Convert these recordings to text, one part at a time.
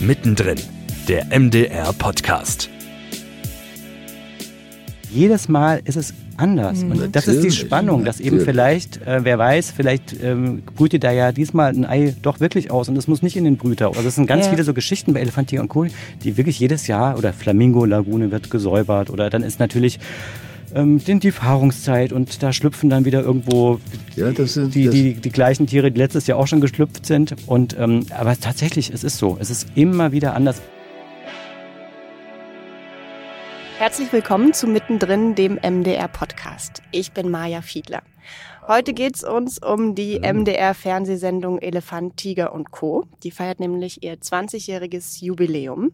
Mittendrin, der MDR Podcast. Jedes Mal ist es anders. Mhm. Und das ist die Spannung, dass eben vielleicht, äh, wer weiß, vielleicht ähm, brütet da ja diesmal ein Ei doch wirklich aus und es muss nicht in den Brüter. Also es sind ganz Ja. viele so Geschichten bei Elefantier und Co., die wirklich jedes Jahr oder Flamingo-Lagune wird gesäubert oder dann ist natürlich ähm, die die Paarungszeit und da schlüpfen dann wieder irgendwo Ja, das sind die, das, die, die gleichen Tiere, die letztes Jahr auch schon geschlüpft sind. Und ähm, aber tatsächlich, es ist so. Es ist immer wieder anders. Herzlich willkommen zu Mittendrin, dem MDR-Podcast. Ich bin Maja Fiedler. Heute geht's uns um die MDR-Fernsehsendung Elefant, Tiger und Co. Die feiert nämlich ihr 20-jähriges Jubiläum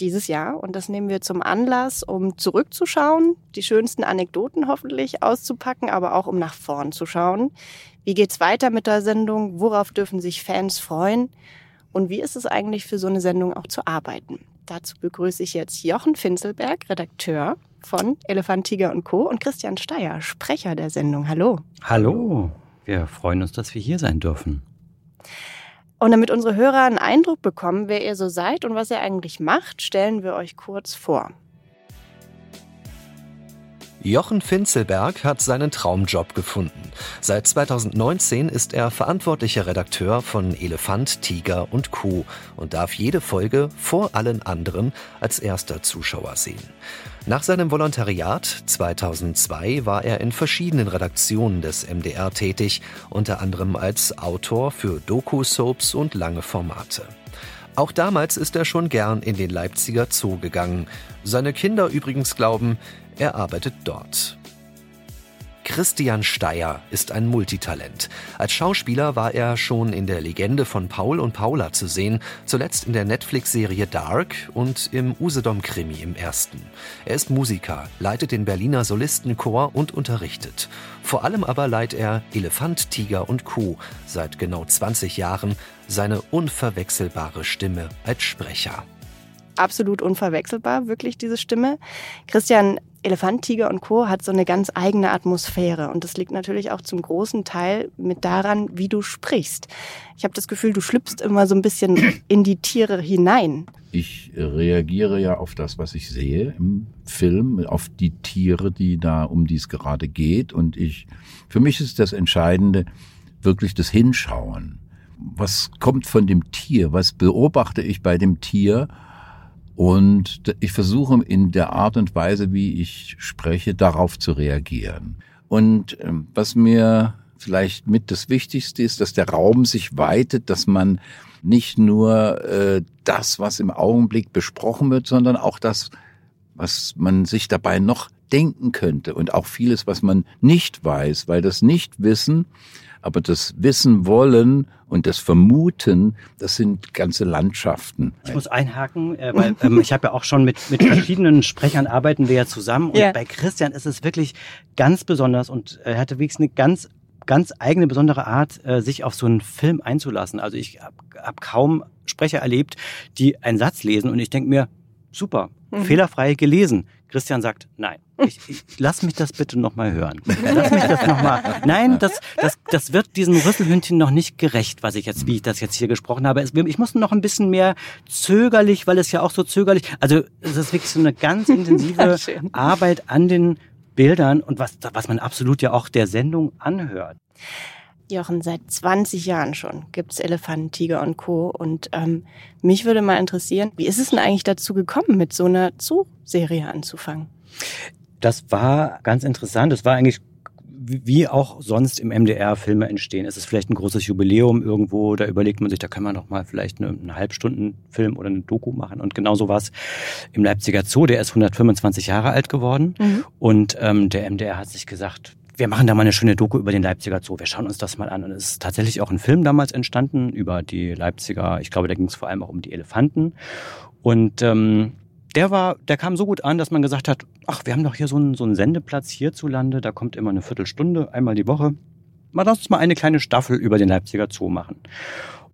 dieses Jahr. Und das nehmen wir zum Anlass, um zurückzuschauen, die schönsten Anekdoten hoffentlich auszupacken, aber auch um nach vorn zu schauen. Wie geht's weiter mit der Sendung? Worauf dürfen sich Fans freuen? Und wie ist es eigentlich für so eine Sendung auch zu arbeiten? Dazu begrüße ich jetzt Jochen Finzelberg, Redakteur von Elefant, Tiger und Co. und Christian Steyer, Sprecher der Sendung. Hallo. Hallo, wir freuen uns, dass wir hier sein dürfen. Und damit unsere Hörer einen Eindruck bekommen, wer ihr so seid und was ihr eigentlich macht, stellen wir euch kurz vor. Jochen Finzelberg hat seinen Traumjob gefunden. Seit 2019 ist er verantwortlicher Redakteur von Elefant, Tiger und Kuh und darf jede Folge vor allen anderen als erster Zuschauer sehen. Nach seinem Volontariat 2002 war er in verschiedenen Redaktionen des MDR tätig, unter anderem als Autor für Doku-Soaps und lange Formate. Auch damals ist er schon gern in den Leipziger Zoo gegangen. Seine Kinder übrigens glauben, er arbeitet dort. Christian Steyer ist ein Multitalent. Als Schauspieler war er schon in der Legende von Paul und Paula zu sehen, zuletzt in der Netflix-Serie Dark und im Usedom-Krimi im ersten. Er ist Musiker, leitet den Berliner Solistenchor und unterrichtet. Vor allem aber leiht er Elefant, Tiger und Kuh seit genau 20 Jahren seine unverwechselbare Stimme als Sprecher. Absolut unverwechselbar, wirklich diese Stimme. Christian, Elefant, Tiger und Co. hat so eine ganz eigene Atmosphäre und das liegt natürlich auch zum großen Teil mit daran, wie du sprichst. Ich habe das Gefühl, du schlüpfst immer so ein bisschen in die Tiere hinein. ich reagiere ja auf das, was ich sehe im Film, auf die Tiere, die da um die es gerade geht. Und ich, für mich ist das Entscheidende wirklich das Hinschauen. Was kommt von dem Tier? Was beobachte ich bei dem Tier? Und ich versuche in der Art und Weise, wie ich spreche, darauf zu reagieren. Und ähm, was mir vielleicht mit das Wichtigste ist, dass der Raum sich weitet, dass man nicht nur äh, das, was im Augenblick besprochen wird, sondern auch das, was man sich dabei noch denken könnte und auch vieles, was man nicht weiß, weil das Nichtwissen, aber das Wissen wollen und das Vermuten, das sind ganze Landschaften. Ich muss einhaken, äh, weil ähm, ich habe ja auch schon mit, mit verschiedenen Sprechern arbeiten wir ja zusammen. Und Ja. bei Christian ist es wirklich ganz besonders und er hatte wirklich eine ganz ganz eigene besondere Art, äh, sich auf so einen Film einzulassen. Also ich habe hab kaum Sprecher erlebt, die einen Satz lesen und ich denke mir, super, Mhm. fehlerfrei gelesen. Christian sagt, nein, ich, ich, lass mich das bitte nochmal hören. Lass mich das nochmal. Nein, das, das, das wird diesem Rüsselhündchen noch nicht gerecht, was ich jetzt, wie ich das jetzt hier gesprochen habe. Es, ich muss noch ein bisschen mehr zögerlich, weil es ja auch so zögerlich, also es ist wirklich so eine ganz intensive. Arbeit an den Bildern und was, was man absolut ja auch der Sendung anhört. Jochen, seit 20 Jahren schon gibt's Elefant, Tiger und Co. Und ähm, mich würde mal interessieren, wie ist es denn eigentlich dazu gekommen, mit so einer Zoo-Serie anzufangen? Das war ganz interessant. Das war eigentlich wie auch sonst im MDR Filme entstehen. Es ist vielleicht ein großes Jubiläum irgendwo, da überlegt man sich, da kann man doch mal vielleicht eine, einen Halbstundenfilm oder eine Doku machen. Und genau so war es im Leipziger Zoo, der ist 125 Jahre alt geworden. Mhm. Und ähm, der MDR hat sich gesagt, wir machen da mal eine schöne Doku über den Leipziger Zoo. Wir schauen uns das mal an. Und es ist tatsächlich auch ein Film damals entstanden über die Leipziger, ich glaube, da ging es vor allem auch um die Elefanten. Und ähm, der war, der kam so gut an, dass man gesagt hat, ach, wir haben doch hier so einen, so einen Sendeplatz hierzulande, da kommt immer eine Viertelstunde, einmal die Woche. Mal lass uns mal eine kleine Staffel über den Leipziger Zoo machen.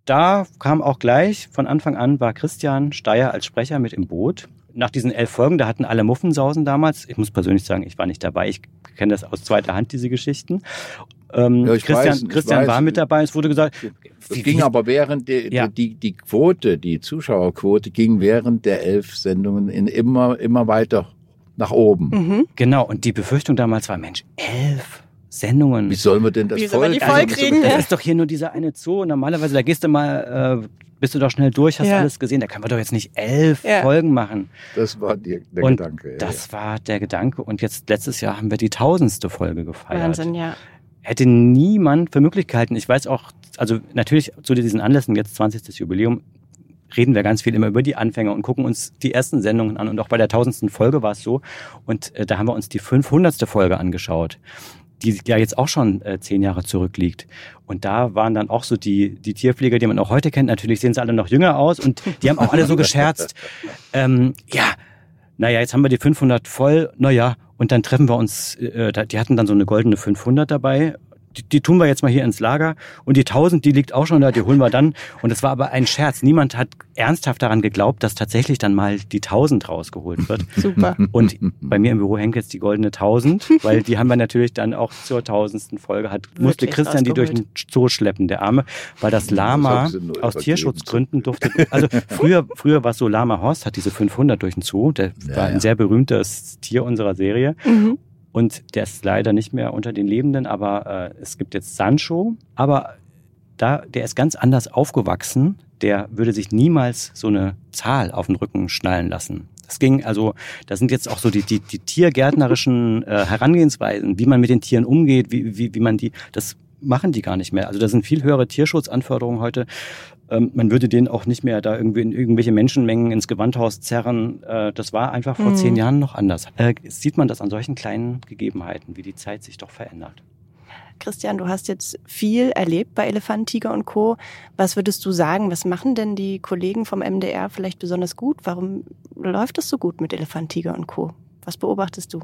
Da kam auch gleich, von Anfang an war Christian Steyer als Sprecher mit im Boot. Nach diesen elf Folgen, da hatten alle Muffensausen damals. Ich muss persönlich sagen, ich war nicht dabei. Ich kenne das aus zweiter Hand, diese Geschichten. Ähm, Ja, Christian, weiß, Christian war mit dabei. Es wurde gesagt, Es ging wie- aber während die, Ja. die, die Quote, die Zuschauerquote ging während der elf Sendungen in immer, immer weiter nach oben. Mhm. genau. Und die Befürchtung damals war, Mensch, elf Sendungen. Wie sollen wir denn das Wie voll die voll kriegen? Das ist doch hier nur dieser eine Zoo. Normalerweise, da gehst du mal, äh, bist du doch schnell durch, hast Ja. alles gesehen. Da können wir doch jetzt nicht elf Ja. Folgen machen. Das war die, der Und Gedanke. ja, Das war der Gedanke. Und jetzt letztes Jahr haben wir die tausendste Folge gefeiert. Wahnsinn, ja. Hätte niemand für möglich gehalten. Ich weiß auch, also natürlich zu diesen Anlässen, jetzt 20. Jubiläum, reden wir ganz viel immer über die Anfänge und gucken uns die ersten Sendungen an. Und auch bei der tausendsten Folge war es so. Und äh, da haben wir uns die 500. Folge angeschaut, die ja jetzt auch schon äh, zehn Jahre zurückliegt. Und da waren dann auch so die, die Tierpfleger, die man auch heute kennt. Natürlich sehen sie alle noch jünger aus und die haben auch alle so gescherzt. Ähm, ja, naja, jetzt haben wir die 500 voll, naja, und dann treffen wir uns, äh, da- die hatten dann so eine goldene 500 dabei. Die, die tun wir jetzt mal hier ins Lager. Und die 1000, die liegt auch schon da, die holen wir dann. Und es war aber ein Scherz. Niemand hat ernsthaft daran geglaubt, dass tatsächlich dann mal die 1000 rausgeholt wird. Super. Und bei mir im Büro hängt jetzt die goldene 1000, weil die haben wir natürlich dann auch zur tausendsten Folge hat, musste Wirklich Christian die durch den Zoo schleppen, der Arme, weil das Lama nur aus. Tierschutzgründen durfte, also früher, früher war es so, Lama Horst hat diese 500 durch den Zoo, der Ja, war ein ja. sehr berühmtes Tier unserer Serie Mhm. Und der ist leider nicht mehr unter den Lebenden, aber äh, es gibt jetzt Sancho, aber da, der ist ganz anders aufgewachsen, der würde sich niemals so eine Zahl auf den Rücken schnallen lassen. Das ging, also, da sind jetzt auch so die, die, die tiergärtnerischen äh, Herangehensweisen, wie man mit den Tieren umgeht, wie, wie, wie man die, das machen die gar nicht mehr. Also da sind viel höhere Tierschutzanforderungen heute. Ähm, man würde denen auch nicht mehr da irgendwie in irgendwelche Menschenmengen ins Gewandhaus zerren. Äh, das war einfach vor Mhm. zehn Jahren noch anders. Äh, sieht man das an solchen kleinen Gegebenheiten, wie die Zeit sich doch verändert. Christian, du hast jetzt viel erlebt bei Elefant, Tiger und Co. Was würdest du sagen, was machen denn die Kollegen vom MDR vielleicht besonders gut? Warum läuft es so gut mit Elefant, Tiger und Co.? Was beobachtest du?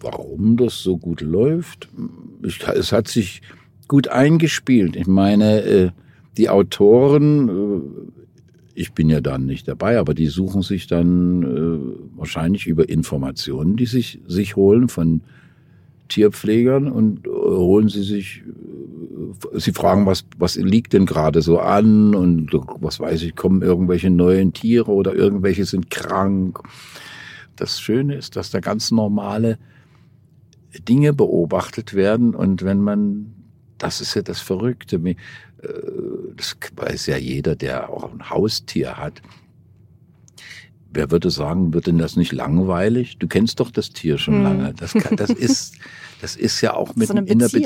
Warum das so gut läuft? Ich, es hat sich gut eingespielt. Ich meine, äh, die Autoren, äh, ich bin ja dann nicht dabei, aber die suchen sich dann äh, wahrscheinlich über Informationen, die sich, sich holen von Tierpflegern und äh, holen sie sich, sie fragen, was, was liegt denn gerade so an und was weiß ich, kommen irgendwelche neuen Tiere oder irgendwelche sind krank. Das Schöne ist, dass da ganz normale Dinge beobachtet werden und wenn man, das ist ja das Verrückte, das weiß ja jeder, der auch ein Haustier hat. Wer würde sagen, wird denn das nicht langweilig? Du kennst doch das Tier schon Hm. lange. Das, kann, das ist, das ist ja auch mit So in der Beziehung,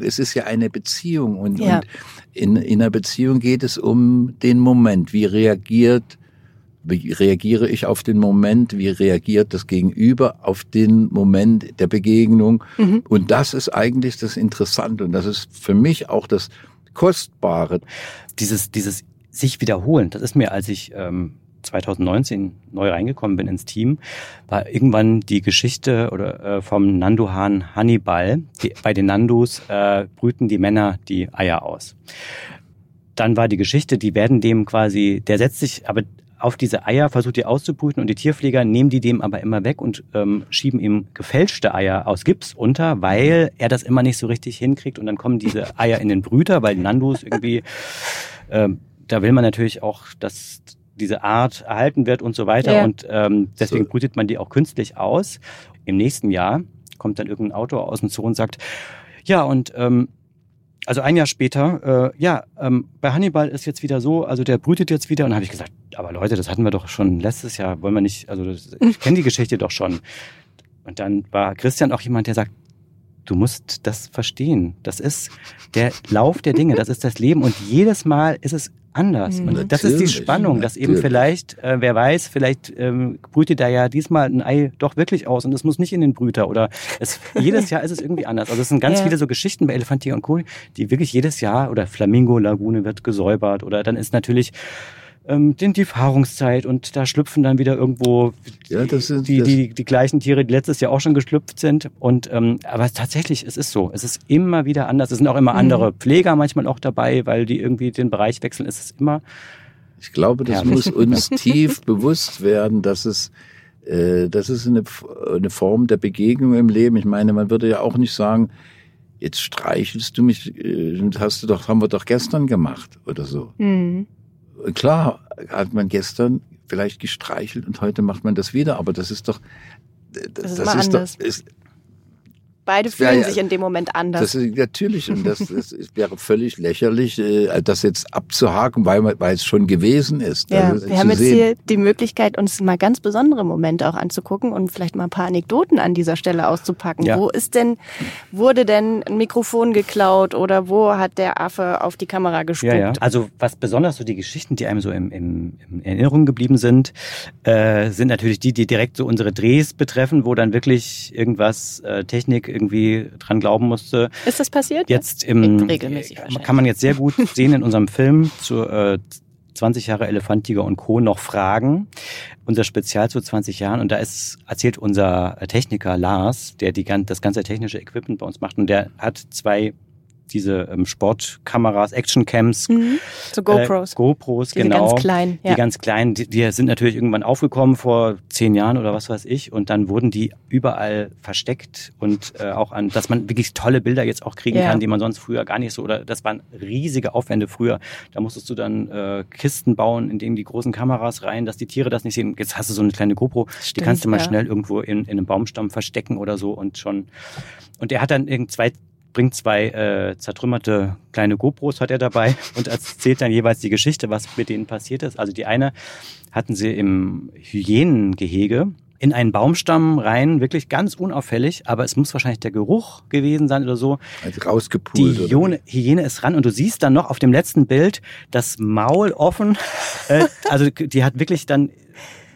Beziehung. Es ist ja eine Beziehung und, Ja. und in, in einer Beziehung geht es um den Moment. Wie reagiert wie reagiere ich auf den Moment? Wie reagiert das Gegenüber auf den Moment der Begegnung? Mhm. Und das ist eigentlich das Interessante und das ist für mich auch das Kostbare. Dieses, dieses sich wiederholen, das ist mir, als ich ähm, 2019 neu reingekommen bin ins Team, war irgendwann die Geschichte oder äh, vom Nandohahn Hannibal. Die, bei den Nandos äh, brüten die Männer die Eier aus. Dann war die Geschichte, die werden dem quasi, der setzt sich aber auf diese Eier, versucht die auszubrüten und die Tierpfleger nehmen die dem aber immer weg und ähm, schieben ihm gefälschte Eier aus Gips unter, weil er das immer nicht so richtig hinkriegt und dann kommen diese Eier in den Brüter, weil Nandos irgendwie, ähm, da will man natürlich auch, dass diese Art erhalten wird und so weiter Ja. und ähm, deswegen So. brütet man die auch künstlich aus. Im nächsten Jahr kommt dann irgendein Autor aus dem Zoo und sagt, ja und ähm, also ein Jahr später, äh, ja, ähm, bei Hannibal ist jetzt wieder so, also der brütet jetzt wieder. Und habe ich gesagt, aber Leute, das hatten wir doch schon letztes Jahr, wollen wir nicht, also das, ich kenne die Geschichte doch schon. Und dann war Christian auch jemand, der sagt, du musst das verstehen. Das ist der Lauf der Dinge, das ist das Leben. Und jedes Mal ist es anders. Mhm. Und das ist die Natürlich, Spannung, dass eben vielleicht, äh, wer weiß, vielleicht ähm, brütet er ja diesmal ein Ei doch wirklich aus und es muss nicht in den Brüter oder es, jedes Jahr ist es irgendwie anders. Also es sind ganz Ja. viele so Geschichten bei Elefantier und Co., die wirklich jedes Jahr oder Flamingo-Lagune wird gesäubert oder dann ist natürlich ähm, die Paarungszeit und da schlüpfen dann wieder irgendwo Ja, das ist- die, das- die, die gleichen Tiere, die letztes Jahr auch schon geschlüpft sind. Und ähm, aber tatsächlich, es ist so. Es ist immer wieder anders. Es sind auch immer Mhm. andere Pfleger manchmal auch dabei, weil die irgendwie den Bereich wechseln. Es ist immer Ich glaube, das Herrlich. muss uns tief bewusst werden, dass es, äh, das ist eine, eine Form der Begegnung im Leben. Ich meine, man würde ja auch nicht sagen, jetzt streichelst du mich, äh, hast du doch, haben wir doch gestern gemacht oder so. Mhm. Klar hat man gestern vielleicht gestreichelt und heute macht man das wieder, aber das ist doch, das, ist, immer anders. Doch, ist, Beide fühlen ja, sich in dem Moment anders. das ist natürlich und das, das wäre völlig lächerlich, äh, das jetzt abzuhaken, weil, man- weil es schon gewesen ist. ja, Also, wir haben jetzt sehen. hier die Möglichkeit, uns mal ganz besondere Momente auch anzugucken und vielleicht mal ein paar Anekdoten an dieser Stelle auszupacken. Ja. Wo ist denn, wurde denn ein Mikrofon geklaut oder wo hat der Affe auf die Kamera gespuckt? Ja, ja. Also was besonders so die Geschichten, die einem so im, im, in Erinnerung geblieben sind, äh, sind natürlich die, die direkt so unsere Drehs betreffen, wo dann wirklich irgendwas äh, Technik irgendwie dran glauben musste. Ist das passiert? Jetzt im Regelmäßig kann man jetzt sehr gut sehen in unserem Film zu äh, 20 Jahre Elefant, Tiger und Co. noch Fragen. Unser Spezial zu 20 Jahren. Und da ist, erzählt unser Techniker Lars, der die, das ganze technische Equipment bei uns macht. Und der hat zwei diese ähm, Sportkameras, Actioncams, Mhm. So GoPros. äh, GoPros, Diese genau. ganz kleinen, ja. Die ganz kleinen, die, die sind natürlich irgendwann aufgekommen vor zehn Jahren oder was weiß ich. Und dann wurden die überall versteckt und äh, auch an, dass man wirklich tolle Bilder jetzt auch kriegen Ja. kann, die man sonst früher gar nicht so, oder das waren riesige Aufwände früher. Da musstest du dann äh, Kisten bauen, in denen die großen Kameras rein, dass die Tiere das nicht sehen. Jetzt hast du so eine kleine GoPro, die Stimmt, kannst du mal ja. schnell irgendwo in, in einem Baumstamm verstecken oder so und schon. Und er hat dann irgend zwei bringt zwei äh, zertrümmerte kleine GoPros hat er dabei und erzählt dann jeweils die Geschichte, was mit denen passiert ist. Also die eine hatten sie im Hyänengehege in einen Baumstamm rein, wirklich ganz unauffällig, aber es muss wahrscheinlich der Geruch gewesen sein oder so. Also Die rausgepult. oder Hyäne, Hyäne ist ran und du siehst dann noch auf dem letzten Bild das Maul offen. Äh, also die hat wirklich dann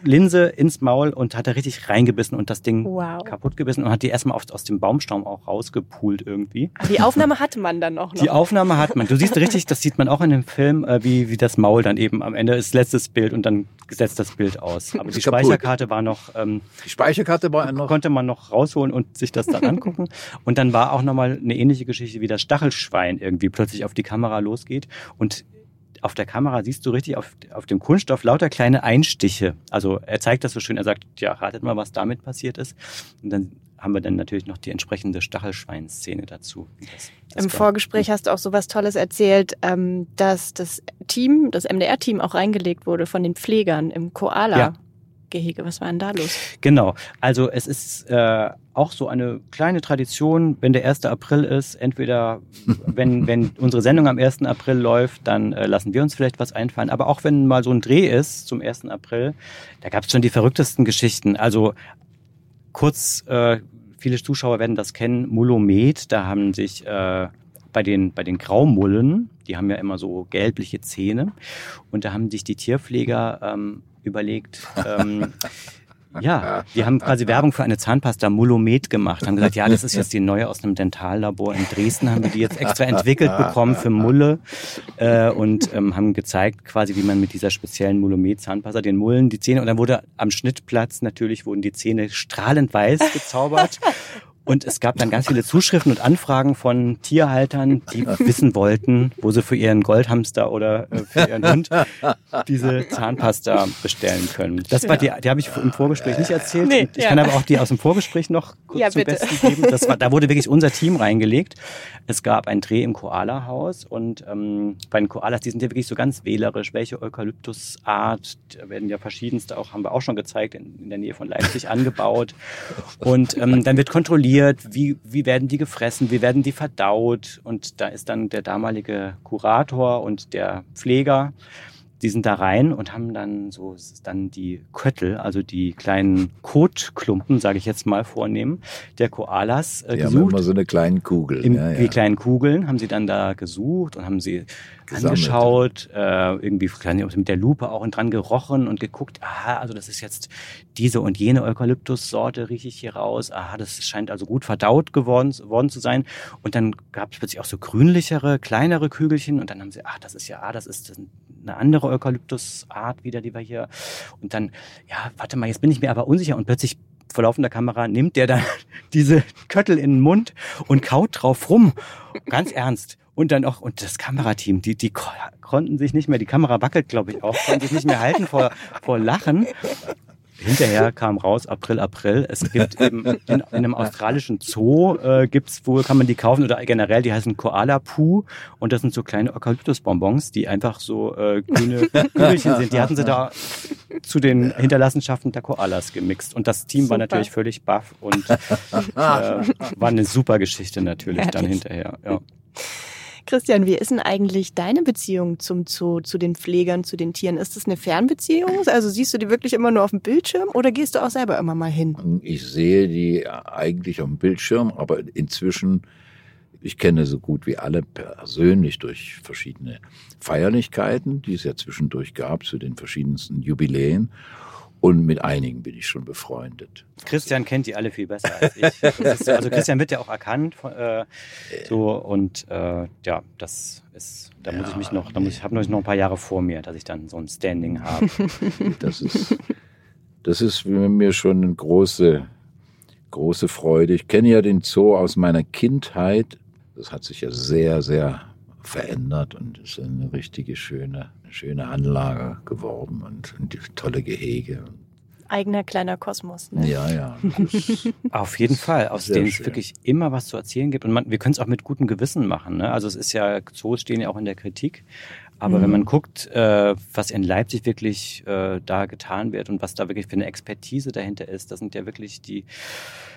Linse ins Maul und hat da richtig reingebissen und das Ding Wow. kaputt gebissen und hat die erstmal aus, aus dem Baumstamm auch rausgepult irgendwie. Die Aufnahme hatte man dann auch noch. Die Aufnahme hat man. Du siehst richtig, das sieht man auch in dem Film, äh, wie, wie das Maul dann eben am Ende ist letztes Bild und dann setzt das Bild aus. Aber die. Speicherkarte war noch, ähm, Die Speicherkarte war noch. konnte man noch rausholen und sich das dann angucken. Und dann war auch nochmal eine ähnliche Geschichte, wie das Stachelschwein irgendwie plötzlich auf die Kamera losgeht und auf der Kamera siehst du richtig auf, auf dem Kunststoff lauter kleine Einstiche. Also er zeigt das so schön, er sagt, ja, ratet mal, was damit passiert ist. Und dann haben wir dann natürlich noch die entsprechende Stachelschwein-Szene dazu. Das, das Im Vorgespräch hast du auch sowas Tolles erzählt, ähm, dass das Team, das MDR-Team auch reingelegt wurde von den Pflegern im Koala-Gehege. Was war denn da los? Genau. Also es ist äh, auch so eine kleine Tradition, wenn der 1. April ist, entweder wenn, wenn unsere Sendung am 1. April läuft, dann äh, lassen wir uns vielleicht was einfallen. Aber auch wenn mal so ein Dreh ist zum 1. April, da gab es schon die verrücktesten Geschichten. Also kurz, äh, viele Zuschauer werden das kennen, Mulomet, da haben sich äh, bei den, bei den Graumullen, die haben ja immer so gelbliche Zähne, und da haben sich die Tierpfleger ähm, überlegt, ähm, ja, die haben quasi Werbung für eine Zahnpasta Mulomet gemacht, haben gesagt, ja, das ist jetzt die neue aus einem Dentallabor in Dresden, haben wir die jetzt extra entwickelt bekommen für Mulle äh, und ähm, haben gezeigt quasi, wie man mit dieser speziellen Mulomet Zahnpasta den Mullen die Zähne und dann wurde am Schnittplatz natürlich wurden die Zähne strahlend weiß gezaubert. Und es gab dann ganz viele Zuschriften und Anfragen von Tierhaltern, die wissen wollten, wo sie für ihren Goldhamster oder äh, für ihren Hund diese Zahnpasta bestellen können. Das war die, die habe ich im Vorgespräch nicht erzählt. Nee, ich ja. kann aber auch die aus dem Vorgespräch noch kurz Ja, zum bitte. Besten geben. Das war, da wurde wirklich unser Team reingelegt. Es gab einen Dreh im Koala-Haus und ähm, bei den Koalas, die sind ja wirklich so ganz wählerisch. Welche Eukalyptusart, da werden ja verschiedenste, auch haben wir auch schon gezeigt, in, in der Nähe von Leipzig angebaut. Und ähm, dann wird kontrolliert, wie, wie werden die gefressen, wie werden die verdaut. Und da ist dann der damalige Kurator und der Pfleger, die sind da rein und haben dann so dann die Köttel, also die kleinen Kotklumpen, sage ich jetzt mal vornehmen, der Koalas äh, Die haben gesucht. immer so eine kleine Kugel. Im, ja, Die ja. kleinen Kugeln haben sie dann da gesucht und haben sie Gesammelt. angeschaut, äh, irgendwie mit der Lupe auch und dran gerochen und geguckt, aha, also das ist jetzt diese und jene Eukalyptussorte, rieche ich hier raus, aha, das scheint also gut verdaut geworden, worden zu sein. Und dann gab es plötzlich auch so grünlichere, kleinere Kügelchen und dann haben sie, ach, das ist ja, ah, das ist eine andere Eukalyptusart wieder, die wir hier. Und dann, ja, warte mal, jetzt bin ich mir aber unsicher und plötzlich vor laufender Kamera nimmt der dann diese Köttel in den Mund und kaut drauf rum. Ganz ernst. Und dann auch, und das Kamerateam, die, die ko- konnten sich nicht mehr, die Kamera wackelt, glaube ich, auch, konnten sich nicht mehr halten vor, vor Lachen. Hinterher kam raus, April, April. Es gibt eben in, in einem australischen Zoo äh, gibt's wohl, kann man die kaufen oder generell, die heißen Koala Poo und das sind so kleine Eukalyptusbonbons, die einfach so äh, grüne Kügelchen sind. Die hatten sie da zu den Hinterlassenschaften der Koalas gemixt und das Team super. war natürlich völlig baff und äh, war eine super Geschichte natürlich Herrlich. dann hinterher. Ja. Christian, wie ist denn eigentlich deine Beziehung zum Zoo, zu den Pflegern, zu den Tieren? Ist das eine Fernbeziehung? Also siehst du die wirklich immer nur auf dem Bildschirm oder gehst du auch selber immer mal hin? Ich sehe die eigentlich auf dem Bildschirm, aber inzwischen, ich kenne so gut wie alle persönlich durch verschiedene Feierlichkeiten, die es ja zwischendurch gab zu den verschiedensten Jubiläen. Und mit einigen bin ich schon befreundet. Christian kennt die alle viel besser als ich. Ist, also Christian wird ja auch erkannt. Äh, so und äh, ja, das ist, da muss ich mich noch, da muss ich habe noch ein paar Jahre vor mir, dass ich dann so ein Standing habe. Das ist, das ist mir schon eine große, große Freude. Ich kenne ja den Zoo aus meiner Kindheit. Das hat sich ja sehr, sehr verändert und ist eine richtige schöne schöne Anlage geworden und, und tolle Gehege. Eigener kleiner Kosmos. Ne? Ja, ja. Auf jeden Fall, aus dem es wirklich immer was zu erzählen gibt. Und man, wir können es auch mit gutem Gewissen machen. Ne? Also es ist ja, Zoos stehen ja auch in der Kritik. Aber mhm. wenn man guckt, äh, was in Leipzig wirklich äh, da getan wird und was da wirklich für eine Expertise dahinter ist, das sind ja wirklich die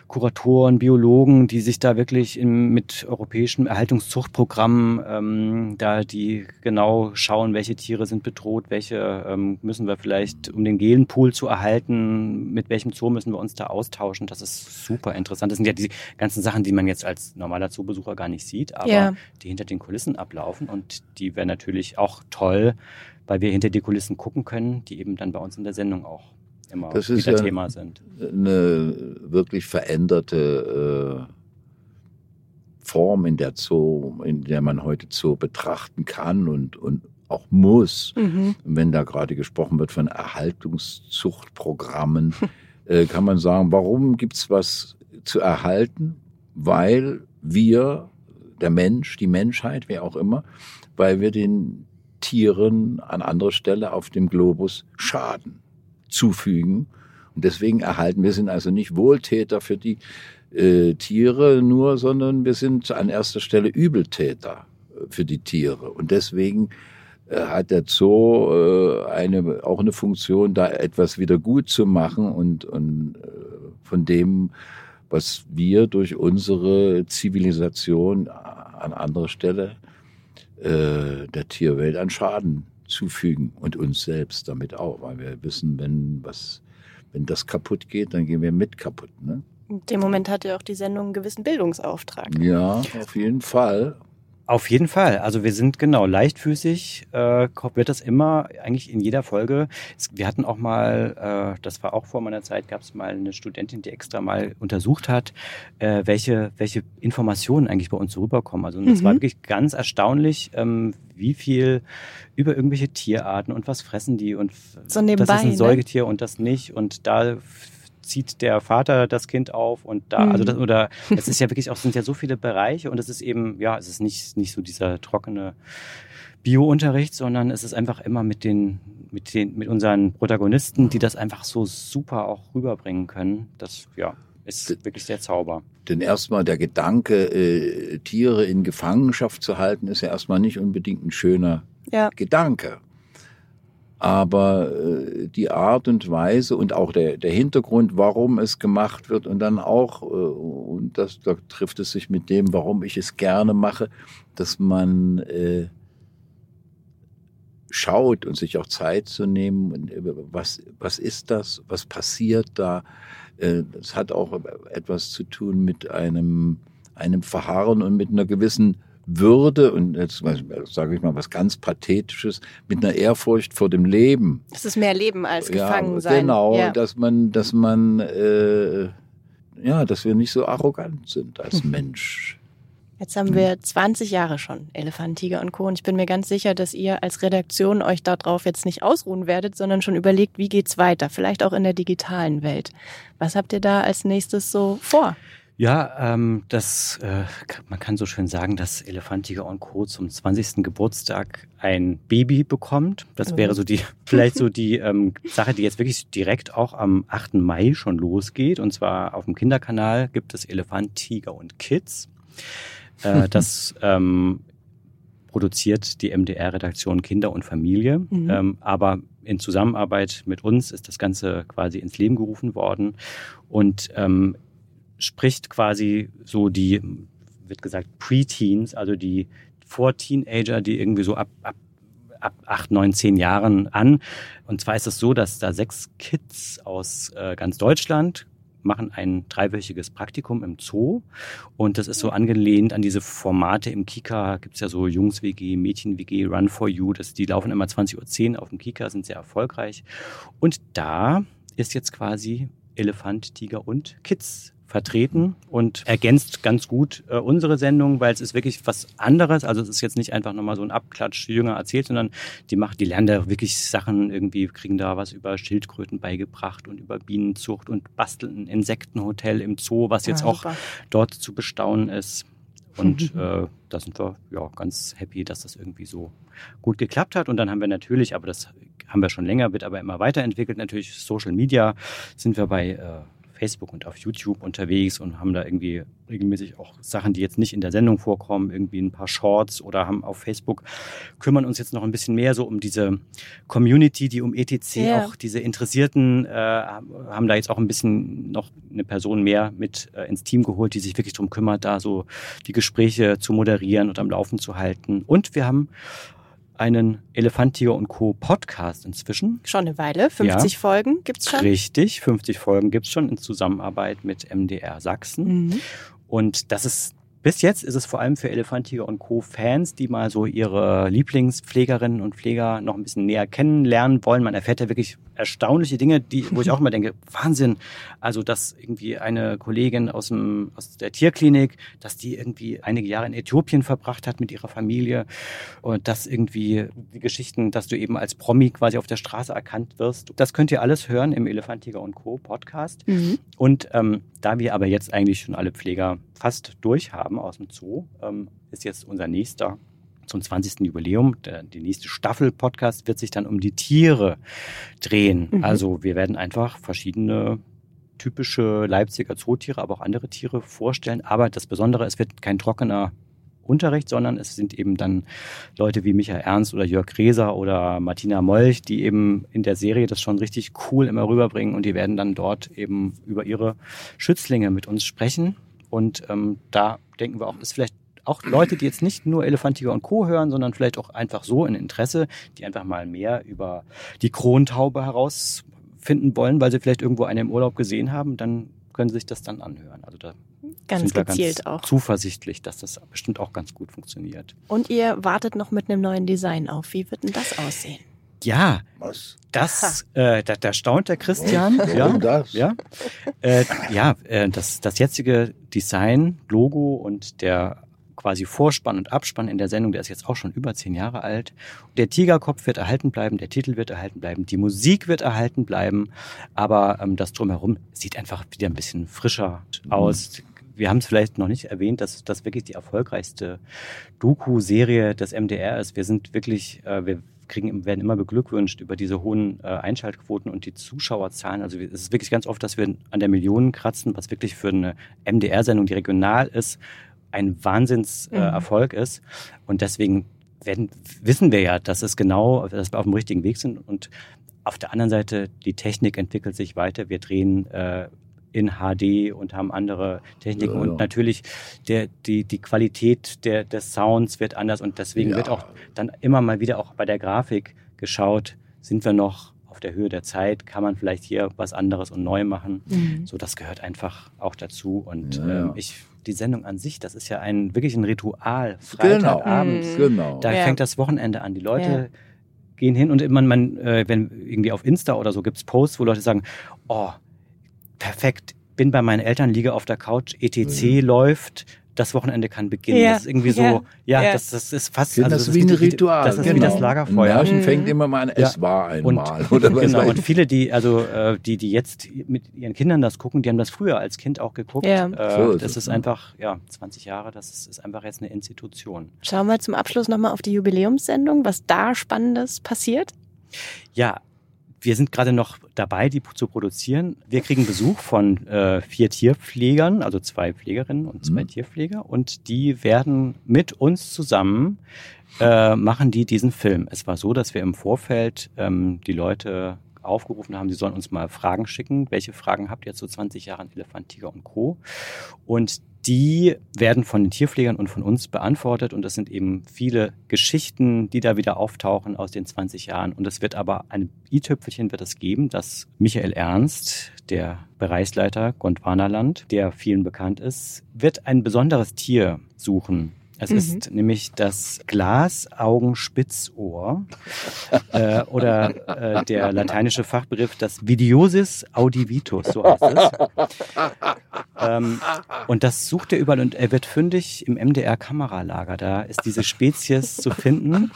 Kuratoren, Biologen, die sich da wirklich in, mit europäischen Erhaltungszuchtprogrammen ähm, da die genau schauen, welche Tiere sind bedroht, welche ähm, müssen wir vielleicht, um den Genpool zu erhalten, mit welchem Zoo müssen wir uns da austauschen. Das ist super interessant. Das sind ja die ganzen Sachen, die man jetzt als normaler Zoobesucher gar nicht sieht, aber ja. die hinter den Kulissen ablaufen und die wäre natürlich auch toll, weil wir hinter die Kulissen gucken können, die eben dann bei uns in der Sendung auch immer das wieder ja Thema sind. Eine wirklich veränderte äh, Form in der Zoo, in der man heute Zoo betrachten kann und, und auch muss. Mhm. Wenn da gerade gesprochen wird von Erhaltungszuchtprogrammen, äh, kann man sagen, warum gibt es was zu erhalten? Weil wir, der Mensch, die Menschheit, wer auch immer, weil wir den Tieren an anderer Stelle auf dem Globus schaden zufügen. Und deswegen erhalten wir sind also nicht Wohltäter für die äh, Tiere nur, sondern wir sind an erster Stelle Übeltäter für die Tiere. Und deswegen äh, hat der Zoo äh, eine, auch eine Funktion, da etwas wieder gut zu machen und, und äh, von dem, was wir durch unsere Zivilisation an anderer Stelle äh, der Tierwelt an Schaden zufügen und uns selbst damit auch, weil wir wissen, wenn was, wenn das kaputt geht, dann gehen wir mit kaputt. Ne? In dem Moment hat ja auch die Sendung einen gewissen Bildungsauftrag. Ja, auf jeden Fall. Auf jeden Fall. Also wir sind genau leichtfüßig, äh, wird das immer eigentlich in jeder Folge. Wir hatten auch mal, äh, das war auch vor meiner Zeit, gab es mal eine Studentin, die extra mal untersucht hat, äh, welche welche Informationen eigentlich bei uns so rüberkommen. Also es mhm. war wirklich ganz erstaunlich, ähm, wie viel über irgendwelche Tierarten und was fressen die und so nebenbei, das ist ein Säugetier ne? und das nicht und da zieht der Vater das Kind auf und da, mhm. also das, oder es ist ja wirklich auch, sind ja so viele Bereiche und es ist eben, ja, es ist nicht, nicht so dieser trockene Bio-Unterricht, sondern es ist einfach immer mit den, mit den, mit unseren Protagonisten, die das einfach so super auch rüberbringen können. Das, ja, ist wirklich der Zauber. Denn erstmal der Gedanke, äh, Tiere in Gefangenschaft zu halten, ist ja erstmal nicht unbedingt ein schöner ja. Gedanke aber äh, die Art und Weise und auch der, der Hintergrund, warum es gemacht wird und dann auch, äh, und das, da trifft es sich mit dem, warum ich es gerne mache, dass man äh, schaut und sich auch Zeit zu nehmen, äh, was, was ist das, was passiert da. Äh, das hat auch etwas zu tun mit einem, einem Verharren und mit einer gewissen würde, und jetzt sage ich mal was ganz Pathetisches, mit einer Ehrfurcht vor dem Leben. Das ist mehr Leben als gefangen sein. Genau, ja. dass man, dass man, äh, ja, dass wir nicht so arrogant sind als hm. Mensch. Jetzt haben wir 20 Jahre schon Elefant, Tiger und Co. Und ich bin mir ganz sicher, dass ihr als Redaktion euch darauf jetzt nicht ausruhen werdet, sondern schon überlegt, wie geht's weiter? Vielleicht auch in der digitalen Welt. Was habt ihr da als nächstes so vor? Ja, ähm, das, äh, man kann so schön sagen, dass Elefantiger und Co. zum 20. Geburtstag ein Baby bekommt. Das mhm. wäre so die, vielleicht so die ähm, Sache, die jetzt wirklich direkt auch am 8. Mai schon losgeht. Und zwar auf dem Kinderkanal gibt es Elefant, Tiger und Kids. Äh, das ähm, produziert die MDR-Redaktion Kinder und Familie. Mhm. Ähm, aber in Zusammenarbeit mit uns ist das Ganze quasi ins Leben gerufen worden. Und ähm, spricht quasi so die, wird gesagt, Preteens, also die Vor-Teenager, die irgendwie so ab, ab ab acht, neun, zehn Jahren an. Und zwar ist es so, dass da sechs Kids aus äh, ganz Deutschland machen ein dreiwöchiges Praktikum im Zoo. Und das ist so angelehnt an diese Formate im Kika. Gibt es ja so Jungs-WG, Mädchen-WG, Run for You. Das, die laufen immer 20.10 Uhr auf dem Kika, sind sehr erfolgreich. Und da ist jetzt quasi Elefant, Tiger und Kids vertreten und ergänzt ganz gut äh, unsere Sendung, weil es ist wirklich was anderes. Also es ist jetzt nicht einfach nochmal so ein Abklatsch jünger erzählt, sondern die macht, die lernen da wirklich Sachen irgendwie, kriegen da was über Schildkröten beigebracht und über Bienenzucht und basteln ein Insektenhotel im Zoo, was jetzt ja, auch dort zu bestaunen ist. Und äh, da sind wir ja ganz happy, dass das irgendwie so gut geklappt hat. Und dann haben wir natürlich, aber das haben wir schon länger, wird aber immer weiterentwickelt, natürlich Social Media sind wir bei äh, Facebook und auf YouTube unterwegs und haben da irgendwie regelmäßig auch Sachen, die jetzt nicht in der Sendung vorkommen, irgendwie ein paar Shorts oder haben auf Facebook, kümmern uns jetzt noch ein bisschen mehr so um diese Community, die um ETC ja. auch diese Interessierten, äh, haben da jetzt auch ein bisschen noch eine Person mehr mit äh, ins Team geholt, die sich wirklich darum kümmert, da so die Gespräche zu moderieren und am Laufen zu halten. Und wir haben einen Elefant, Tiger und Co. Podcast inzwischen. Schon eine Weile, 50 ja. Folgen gibt's schon. Richtig, 50 Folgen gibt's schon in Zusammenarbeit mit MDR Sachsen. Mhm. Und das ist bis jetzt ist es vor allem für Elefantiger und Co. Fans, die mal so ihre Lieblingspflegerinnen und Pfleger noch ein bisschen näher kennenlernen wollen. Man erfährt ja wirklich erstaunliche Dinge, die, wo ich auch immer denke, Wahnsinn. Also, dass irgendwie eine Kollegin aus, dem, aus der Tierklinik, dass die irgendwie einige Jahre in Äthiopien verbracht hat mit ihrer Familie und dass irgendwie die Geschichten, dass du eben als Promi quasi auf der Straße erkannt wirst. Das könnt ihr alles hören im Elefantiger und Co. Podcast. Mhm. Und ähm, da wir aber jetzt eigentlich schon alle Pfleger fast durch haben aus dem Zoo, ähm, ist jetzt unser nächster zum 20. Jubiläum. Der, die nächste Staffel Podcast wird sich dann um die Tiere drehen. Mhm. Also wir werden einfach verschiedene typische Leipziger Zootiere, aber auch andere Tiere vorstellen. Aber das Besondere, es wird kein trockener Unterricht, sondern es sind eben dann Leute wie Michael Ernst oder Jörg Reser oder Martina Molch, die eben in der Serie das schon richtig cool immer rüberbringen und die werden dann dort eben über ihre Schützlinge mit uns sprechen. Und ähm, da denken wir auch, ist vielleicht auch Leute, die jetzt nicht nur Elefantiger und Co. hören, sondern vielleicht auch einfach so ein Interesse, die einfach mal mehr über die Krontaube herausfinden wollen, weil sie vielleicht irgendwo eine im Urlaub gesehen haben, dann können sie sich das dann anhören. Also da ganz sind wir gezielt ganz auch. zuversichtlich, dass das bestimmt auch ganz gut funktioniert. Und ihr wartet noch mit einem neuen Design auf. Wie wird denn das aussehen? Ja, Was? das, äh, da, da staunt der Christian. Was? Ja, das? ja, äh, ja, äh, das, das jetzige Design, Logo und der quasi Vorspann und Abspann in der Sendung, der ist jetzt auch schon über zehn Jahre alt. Der Tigerkopf wird erhalten bleiben, der Titel wird erhalten bleiben, die Musik wird erhalten bleiben, aber ähm, das drumherum sieht einfach wieder ein bisschen frischer aus. Mhm. Wir haben es vielleicht noch nicht erwähnt, dass das wirklich die erfolgreichste Doku-Serie des MDR ist. Wir sind wirklich, äh, wir kriegen, werden immer beglückwünscht über diese hohen äh, Einschaltquoten und die Zuschauerzahlen. Also es ist wirklich ganz oft, dass wir an der Millionen kratzen, was wirklich für eine MDR-Sendung, die regional ist, ein Wahnsinnserfolg äh, mhm. ist. Und deswegen werden, wissen wir ja, dass es genau, dass wir auf dem richtigen Weg sind. Und auf der anderen Seite, die Technik entwickelt sich weiter. Wir drehen äh, in HD und haben andere Techniken. Ja, ja. Und natürlich der, die, die Qualität der, des Sounds wird anders. Und deswegen ja. wird auch dann immer mal wieder auch bei der Grafik geschaut, sind wir noch auf der Höhe der Zeit, kann man vielleicht hier was anderes und neu machen. Mhm. So, das gehört einfach auch dazu. Und ähm, ich die Sendung an sich, das ist ja ein wirklich ein Ritual. Freitagabend, genau. genau. da ja. fängt das Wochenende an. Die Leute ja. gehen hin und man, man, äh, wenn irgendwie auf Insta oder so gibt es Posts, wo Leute sagen, oh, perfekt, bin bei meinen Eltern, liege auf der Couch, ETC mhm. läuft, das Wochenende kann beginnen. Ja. Das ist irgendwie so, Ja. ja. Das, das ist fast, Genau, also das das ist wie ein Ritual. Das ist wie genau. das Lagerfeuer. Ein Märchen Mhm. fängt immer mal an, es Ja. war Und, einmal. oder was genau, und viele, die, also äh, die, die jetzt mit ihren Kindern das gucken, die haben das früher als Kind auch geguckt. Ja. Äh, So das es, ist einfach, ja, 20 Jahre, das ist, ist einfach jetzt eine Institution. Schauen wir zum Abschluss nochmal auf die Jubiläumssendung, was da Spannendes passiert. Ja, wir sind gerade noch dabei, die zu produzieren. Wir kriegen Besuch von äh, vier Tierpflegern, also zwei Pflegerinnen und zwei Mhm. Tierpfleger, und die werden mit uns zusammen äh, machen die diesen Film. Es war so, dass wir im Vorfeld ähm, die Leute aufgerufen haben, sie sollen uns mal Fragen schicken. Welche Fragen habt ihr zu 20 Jahren Elefant, Tiger und Co. Und die werden von den Tierpflegern und von uns beantwortet. Und das sind eben viele Geschichten, die da wieder auftauchen aus den 20 Jahren. Und es wird aber ein i-Tüpfelchen wird es geben, dass Michael Ernst, der Bereichsleiter Gondwanaland, der vielen bekannt ist, wird ein besonderes Tier suchen. Es Mhm. ist nämlich das Glasaugenspitzohr äh, oder äh, der lateinische Fachbegriff das Vidiosis audivitus, so heißt es. Ähm, und das sucht er überall und er wird fündig im MDR-Kameralager. Da ist diese Spezies zu finden.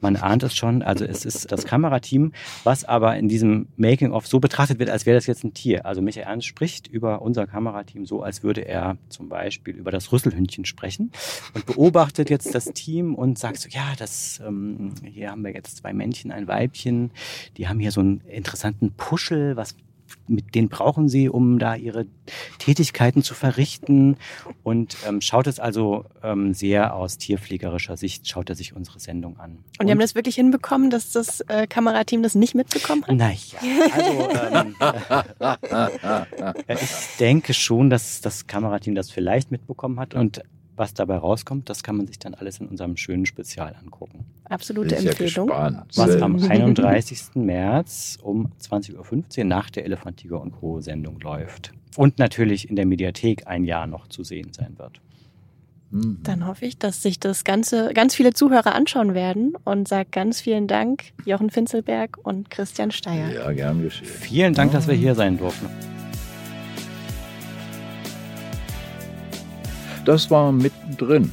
Man ahnt es schon, also es ist das Kamerateam, was aber in diesem Making-of so betrachtet wird, als wäre das jetzt ein Tier. Also Michael Ernst spricht über unser Kamerateam so, als würde er zum Beispiel über das Rüsselhündchen sprechen und beobachtet jetzt das Team und sagt so, ja, das, ähm, hier haben wir jetzt zwei Männchen, ein Weibchen, die haben hier so einen interessanten Puschel, was mit den brauchen sie, um da ihre Tätigkeiten zu verrichten. Und ähm, schaut es also ähm, sehr aus tierpflegerischer Sicht, schaut er sich unsere Sendung an. Und die haben das wirklich hinbekommen, dass das äh, Kamerateam das nicht mitbekommen hat? Naja, also ähm, äh, ich denke schon, dass das Kamerateam das vielleicht mitbekommen hat. Und was dabei rauskommt, das kann man sich dann alles in unserem schönen Spezial angucken. Absolute Bin Empfehlung. Was am 31. März um 20.15 Uhr nach der Elefant, Tiger und Co. Sendung läuft. Und natürlich in der Mediathek ein Jahr noch zu sehen sein wird. Mhm. Dann hoffe ich, dass sich das Ganze ganz viele Zuhörer anschauen werden und sage ganz vielen Dank, Jochen Finzelberg und Christian Steyer. Ja, gern geschehen. Vielen Dank, dass wir hier sein durften. Das war mittendrin.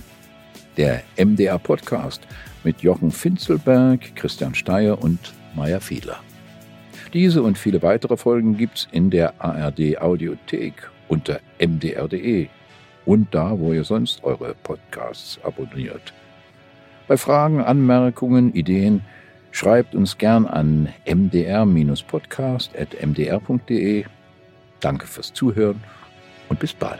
Der MDR Podcast mit Jochen Finzelberg, Christian Steyer und Maya Fiedler. Diese und viele weitere Folgen gibt's in der ARD Audiothek unter mdr.de und da, wo ihr sonst eure Podcasts abonniert. Bei Fragen, Anmerkungen, Ideen schreibt uns gern an mdr-podcast.mdr.de. Danke fürs Zuhören und bis bald.